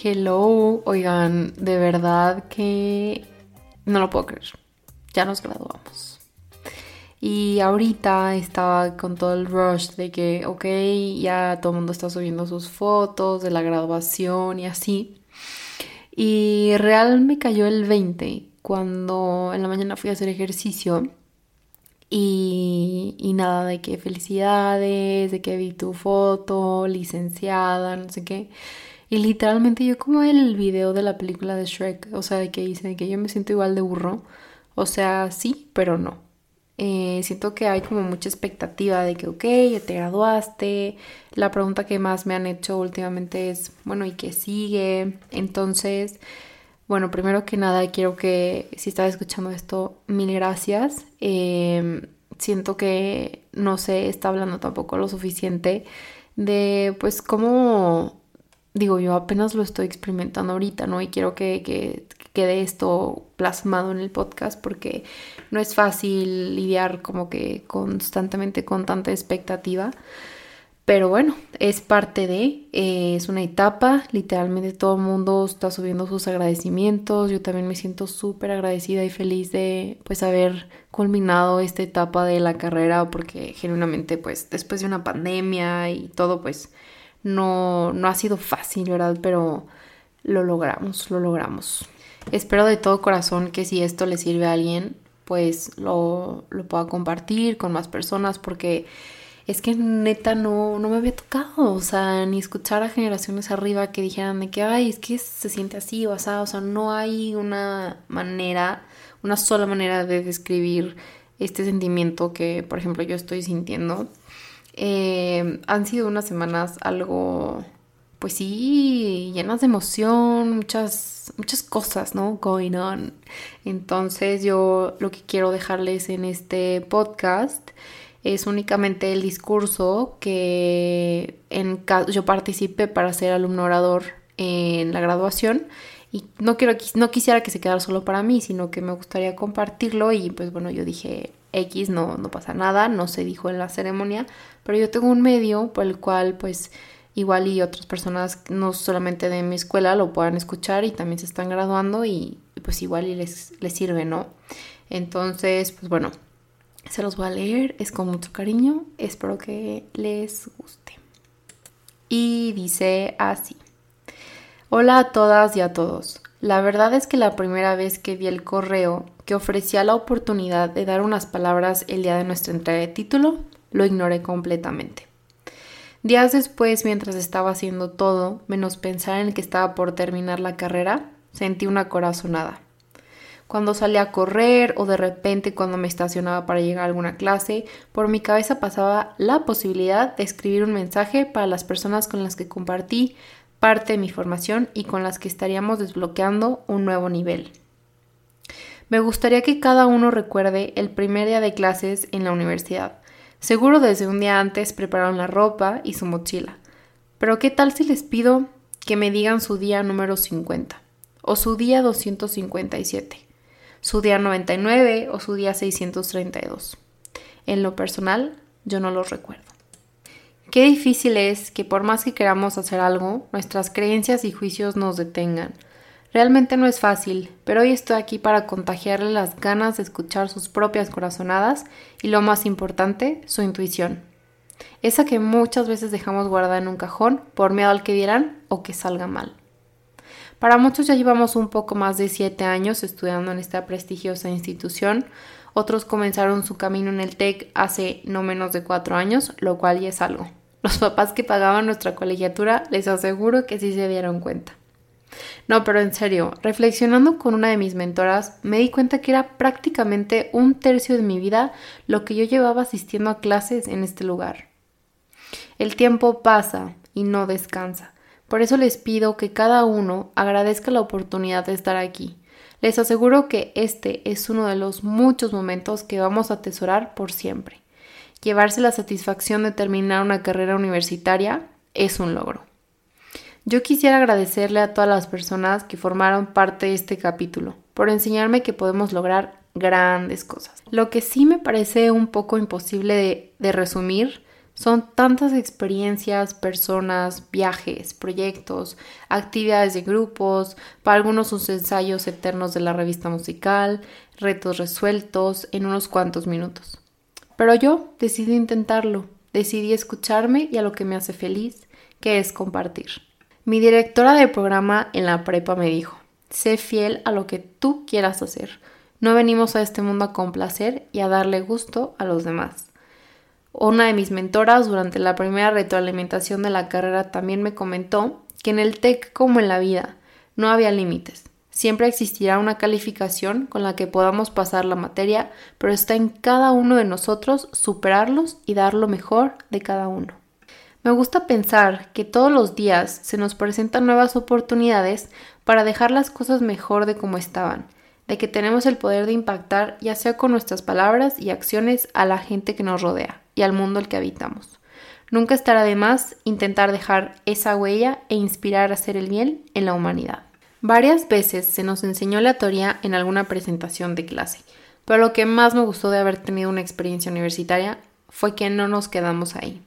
Hello, oigan, de verdad que no lo puedo creer. Ya nos graduamos. Y ahorita estaba con todo el rush de que, ok, ya todo el mundo está subiendo sus fotos de la graduación y así. Y real me cayó el 20 cuando en la mañana fui a hacer ejercicio. Y, y nada, de que felicidades, de que vi tu foto, licenciada, no sé qué. Y literalmente yo como el video de la película de Shrek, o sea, de que dice que yo me siento igual de burro. O sea, sí, pero no. Eh, siento que hay como mucha expectativa de que, ok, ya te graduaste. La pregunta que más me han hecho últimamente es, bueno, ¿y qué sigue? Entonces, bueno, primero que nada, quiero que si estás escuchando esto, mil gracias. Em, siento que no se está hablando tampoco lo suficiente de, pues, cómo digo, yo apenas lo estoy experimentando ahorita, ¿no? Y quiero que, quede esto plasmado en el podcast porque no es fácil lidiar como que constantemente con tanta expectativa. Pero bueno, es parte de, eh, es una etapa, literalmente todo el mundo está subiendo sus agradecimientos, yo también me siento súper agradecida y feliz de pues haber culminado esta etapa de la carrera porque genuinamente pues después de una pandemia y todo pues no, no ha sido fácil, ¿verdad? Pero lo logramos, lo logramos. Espero de todo corazón que si esto le sirve a alguien, pues lo, lo pueda compartir con más personas porque es que neta no, no me había tocado, o sea, ni escuchar a generaciones arriba que dijeran de que, ay, es que se siente así o así, o sea, no hay una manera, una sola manera de describir este sentimiento que, por ejemplo, yo estoy sintiendo. Eh, han sido unas semanas algo, pues sí, llenas de emoción, muchas, muchas cosas, ¿no? Going on. Entonces yo lo que quiero dejarles en este podcast es únicamente el discurso que en yo participé para ser alumno orador en la graduación y no quiero no quisiera que se quedara solo para mí, sino que me gustaría compartirlo y pues bueno, yo dije X, no, no pasa nada, no se dijo en la ceremonia, pero yo tengo un medio por el cual pues igual y otras personas no solamente de mi escuela lo puedan escuchar y también se están graduando y, pues igual y les, les sirve, ¿no? Entonces, pues bueno, se los voy a leer, es con mucho cariño, espero que les guste. Y dice así. Hola a todas y a todos. La verdad es que la primera vez que vi el correo que ofrecía la oportunidad de dar unas palabras el día de nuestra entrega de título, lo ignoré completamente. Días después, mientras estaba haciendo todo, menos pensar en que estaba por terminar la carrera, sentí una corazonada. Cuando salí a correr o de repente cuando me estacionaba para llegar a alguna clase, por mi cabeza pasaba la posibilidad de escribir un mensaje para las personas con las que compartí parte de mi formación y con las que estaríamos desbloqueando un nuevo nivel. Me gustaría que cada uno recuerde el primer día de clases en la universidad. Seguro desde un día antes prepararon la ropa y su mochila. Pero ¿qué tal si les pido que me digan su día número 50? O su día 257. Su día 99 o su día 632. En lo personal, yo no los recuerdo. Qué difícil es que por más que queramos hacer algo, nuestras creencias y juicios nos detengan Realmente no es fácil, pero hoy estoy aquí para contagiarle las ganas de escuchar sus propias corazonadas y lo más importante, su intuición. Esa que muchas veces dejamos guardada en un cajón por miedo al que dirán o que salga mal. Para muchos ya llevamos un poco más de siete años estudiando en esta prestigiosa institución, otros comenzaron su camino en el TEC hace no menos de cuatro años, lo cual ya es algo. Los papás que pagaban nuestra colegiatura les aseguro que sí se dieron cuenta. No, pero en serio, reflexionando con una de mis mentoras, me di cuenta que era prácticamente un tercio de mi vida lo que yo llevaba asistiendo a clases en este lugar. El tiempo pasa y no descansa. Por eso les pido que cada uno agradezca la oportunidad de estar aquí. Les aseguro que este es uno de los muchos momentos que vamos a atesorar por siempre. Llevarse la satisfacción de terminar una carrera universitaria es un logro. Yo quisiera agradecerle a todas las personas que formaron parte de este capítulo por enseñarme que podemos lograr grandes cosas. Lo que sí me parece un poco imposible de, resumir Son tantas experiencias, personas, viajes, proyectos, actividades de grupos, para algunos sus ensayos eternos de la revista musical, retos resueltos en unos cuantos minutos. Pero yo decidí intentarlo, decidí escucharme y a lo que me hace feliz, que es compartir. Mi directora de programa en la prepa me dijo, sé fiel a lo que tú quieras hacer. No venimos a este mundo a complacer y a darle gusto a los demás. Una de mis mentoras durante la primera retroalimentación de la carrera también me comentó que en el TEC como en la vida no había límites. Siempre existirá una calificación con la que podamos pasar la materia, pero está en cada uno de nosotros superarlos y dar lo mejor de cada uno. Me gusta pensar que todos los días se nos presentan nuevas oportunidades para dejar las cosas mejor de como estaban, de que tenemos el poder de impactar ya sea con nuestras palabras y acciones a la gente que nos rodea y al mundo el que habitamos. Nunca estará de más intentar dejar esa huella e inspirar a hacer el bien en la humanidad. Varias veces se nos enseñó la teoría en alguna presentación de clase, pero lo que más me gustó de haber tenido una experiencia universitaria fue que no nos quedamos ahí.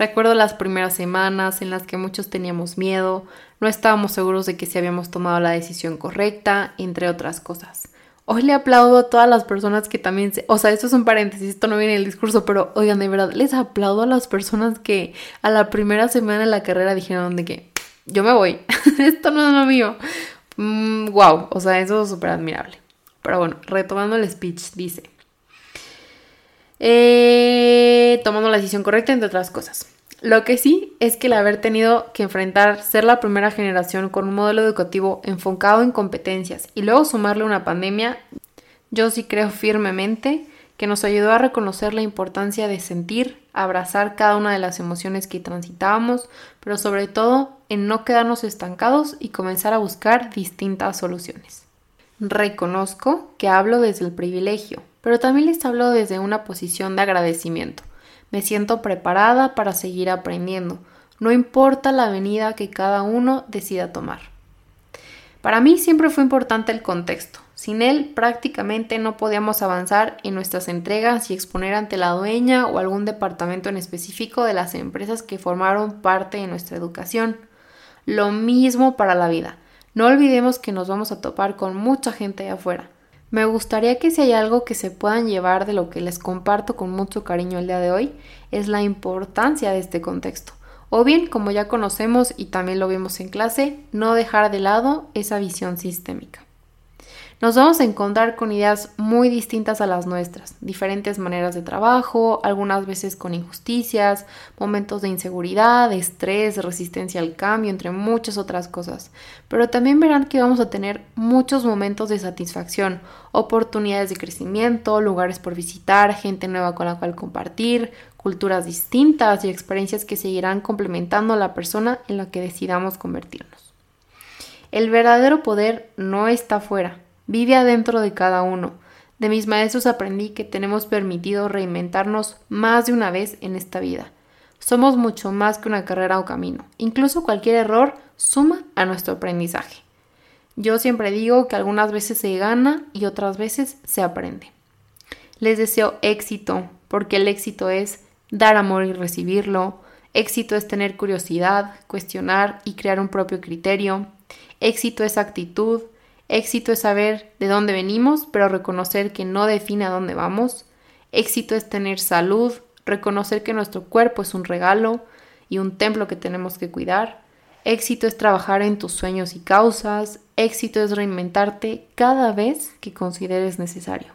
Recuerdo las primeras semanas en las que muchos teníamos miedo, no estábamos seguros de que si habíamos tomado la decisión correcta, entre otras cosas. Hoy le aplaudo a todas las personas que también se... O sea, esto es un paréntesis, esto no viene en el discurso, pero oigan, de verdad, les aplaudo a las personas que a la primera semana de la carrera dijeron de que yo me voy, esto no es lo mío. wow, mm, o sea, eso es súper admirable. Pero bueno, retomando el speech, dice... Eh, tomando la decisión correcta, entre otras cosas. Lo que sí es que el haber tenido que enfrentar ser la primera generación con un modelo educativo enfocado en competencias y luego sumarle una pandemia, yo sí creo firmemente que nos ayudó a reconocer la importancia de sentir, abrazar cada una de las emociones que transitábamos, pero sobre todo en no quedarnos estancados y comenzar a buscar distintas soluciones. Reconozco que hablo desde el privilegio, pero también les hablo desde una posición de agradecimiento me siento preparada para seguir aprendiendo, no importa la avenida que cada uno decida tomar. Para mí siempre fue importante el contexto. Sin él prácticamente no podíamos avanzar en nuestras entregas y exponer ante la dueña o algún departamento en específico de las empresas que formaron parte de nuestra educación. Lo mismo para la vida. No olvidemos que nos vamos a topar con mucha gente de afuera. Me gustaría que si hay algo que se puedan llevar de lo que les comparto con mucho cariño el día de hoy, es la importancia de este contexto. O bien, como ya conocemos y también lo vimos en clase, no dejar de lado esa visión sistémica. Nos vamos a encontrar con ideas muy distintas a las nuestras, diferentes maneras de trabajo, algunas veces con injusticias, momentos de inseguridad, estrés, resistencia al cambio, entre muchas otras cosas. Pero también verán que vamos a tener muchos momentos de satisfacción, oportunidades de crecimiento, lugares por visitar, gente nueva con la cual compartir, culturas distintas y experiencias que seguirán complementando a la persona en la que decidamos convertirnos. El verdadero poder no está afuera, vive adentro de cada uno. De mis maestros aprendí que tenemos permitido reinventarnos más de una vez en esta vida. Somos mucho más que una carrera o camino. Incluso cualquier error suma a nuestro aprendizaje. Yo siempre digo que algunas veces se gana y otras veces se aprende. Les deseo éxito, porque el éxito es dar amor y recibirlo. Éxito es tener curiosidad, cuestionar y crear un propio criterio. Éxito es actitud, Éxito es saber de dónde venimos, pero reconocer que no define a dónde vamos. Éxito es tener salud, reconocer que nuestro cuerpo es un regalo y un templo que tenemos que cuidar. Éxito es trabajar en tus sueños y causas. Éxito es reinventarte cada vez que consideres necesario.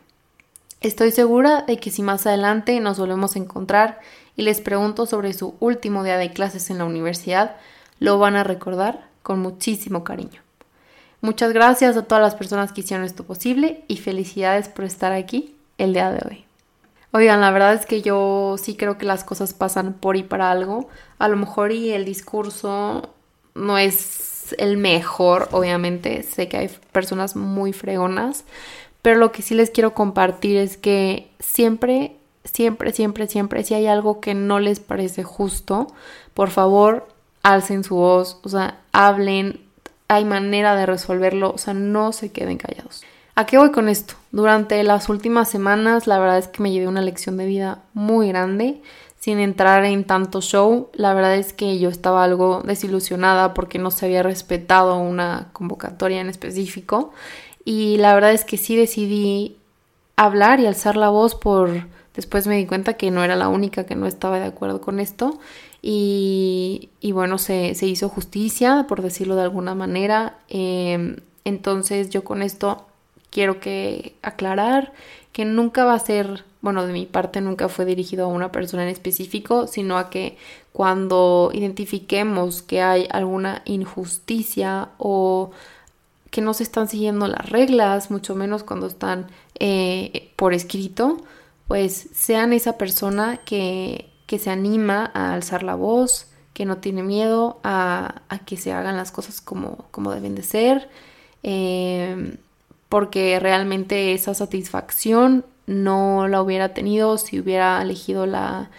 Estoy segura de que si más adelante nos volvemos a encontrar y les pregunto sobre su último día de clases en la universidad, lo van a recordar con muchísimo cariño. Muchas gracias a todas las personas que hicieron esto posible y felicidades por estar aquí el día de hoy. Oigan, la verdad es que yo sí creo que las cosas pasan por y para algo. A lo mejor y el discurso no es el mejor, obviamente. Sé que hay personas muy fregonas, pero lo que sí les quiero compartir es que siempre, siempre, siempre, siempre, si hay algo que no les parece justo, por favor, alcen su voz, o sea, hablen, hay manera de resolverlo, o sea, no se queden callados. ¿A qué voy con esto? Durante las últimas semanas, la verdad es que me llevé una lección de vida muy grande. sin entrar en tanto show, la verdad es que yo estaba algo desilusionada porque no se había respetado una convocatoria en específico y la verdad es que sí decidí hablar y alzar la voz por... Después me di cuenta que no era la única que no estaba de acuerdo con esto y, bueno, se, hizo justicia, por decirlo de alguna manera. Em, entonces yo con esto quiero que aclarar que nunca va a ser, bueno, de mi parte nunca fue dirigido a una persona en específico, sino a que cuando identifiquemos que hay alguna injusticia o que no se están siguiendo las reglas, mucho menos cuando están eh, por escrito, pues sean esa persona que, que, se anima a alzar la voz, que no tiene miedo a, a que se hagan las cosas como, como deben de ser, eh, porque realmente esa satisfacción no la hubiera tenido si hubiera elegido la,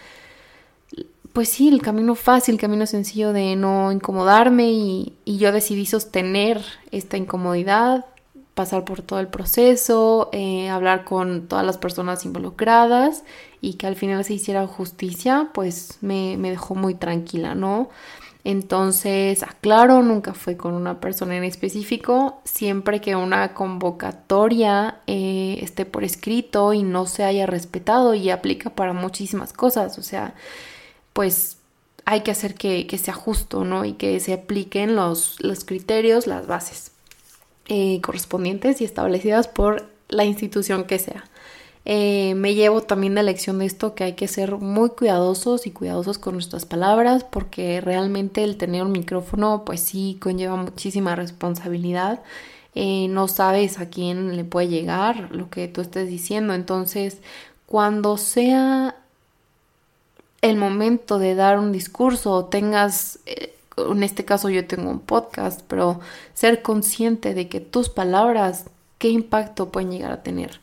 pues sí, el camino fácil, el camino sencillo de no incomodarme y, yo decidí sostener esta incomodidad, pasar por todo el proceso, eh, hablar con todas las personas involucradas y que al final se hiciera justicia, pues me, dejó muy tranquila, ¿no? Entonces, aclaro, nunca fue con una persona en específico, siempre que una convocatoria eh, esté por escrito y no se haya respetado y aplica para muchísimas cosas, o sea, pues hay que hacer que, sea justo, ¿no? Y que se apliquen los, los criterios, las bases eh, correspondientes y establecidas por la institución que sea. Eh, me llevo también de lección de esto que hay que ser muy cuidadosos y cuidadosos con nuestras palabras porque realmente el tener un micrófono pues sí conlleva muchísima responsabilidad. Eh, no sabes a quién le puede llegar lo que tú estés diciendo. Entonces, cuando sea el momento de dar un discurso o tengas, en este caso yo tengo un podcast, pero ser consciente de que tus palabras, qué impacto pueden llegar a tener.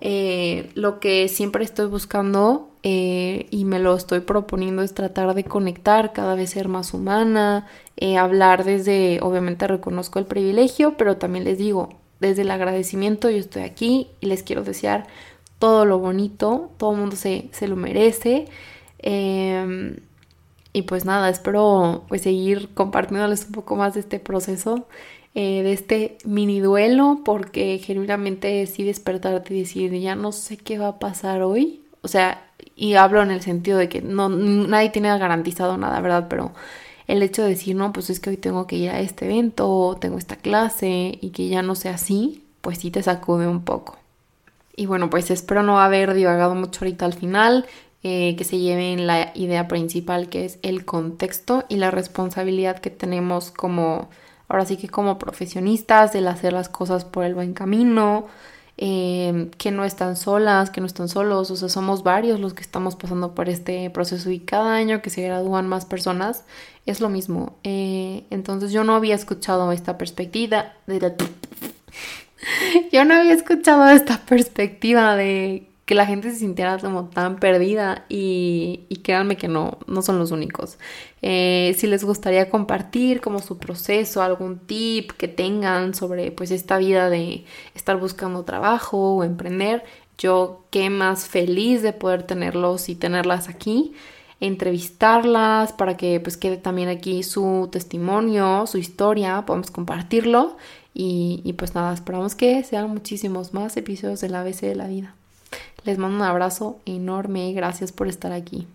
Eh, lo que siempre estoy buscando eh, y me lo estoy proponiendo es tratar de conectar, cada vez ser más humana, hablar desde, obviamente reconozco el privilegio, pero también les digo, desde el agradecimiento yo estoy aquí y les quiero desear todo lo bonito, todo el mundo se, se lo merece. Em, y pues nada, espero pues seguir compartiéndoles un poco más de este proceso, eh, de este mini duelo, porque genuinamente sí despertarte y decir, ya no sé qué va a pasar hoy. O sea, y hablo en el sentido de que no, nadie tiene garantizado nada, ¿verdad? Pero el hecho de decir, no, pues es que hoy tengo que ir a este evento, tengo esta clase y que ya no sea así, pues sí te sacude un poco. Y bueno, pues espero no haber divagado mucho ahorita al final. Eh, que se lleven la idea principal que es el contexto y la responsabilidad que tenemos como, ahora sí que como profesionistas, el hacer las cosas por el buen camino, eh, que no están solas, que no están solos, o sea, somos varios los que estamos pasando por este proceso y cada año que se gradúan más personas es lo mismo. Eh, entonces yo no había escuchado esta perspectiva de... yo no había escuchado esta perspectiva de que la gente se sintiera como tan perdida y, créanme que no, no son los únicos. Eh, si les gustaría compartir como su proceso, algún tip que tengan sobre pues esta vida de estar buscando trabajo o emprender, yo qué más feliz de poder tenerlos y tenerlas aquí entrevistarlas para que pues quede también aquí su testimonio, su historia, podemos compartirlo y, y pues nada, esperamos que sean muchísimos más episodios del ABC de la vida. Les mando un abrazo enorme, gracias por estar aquí.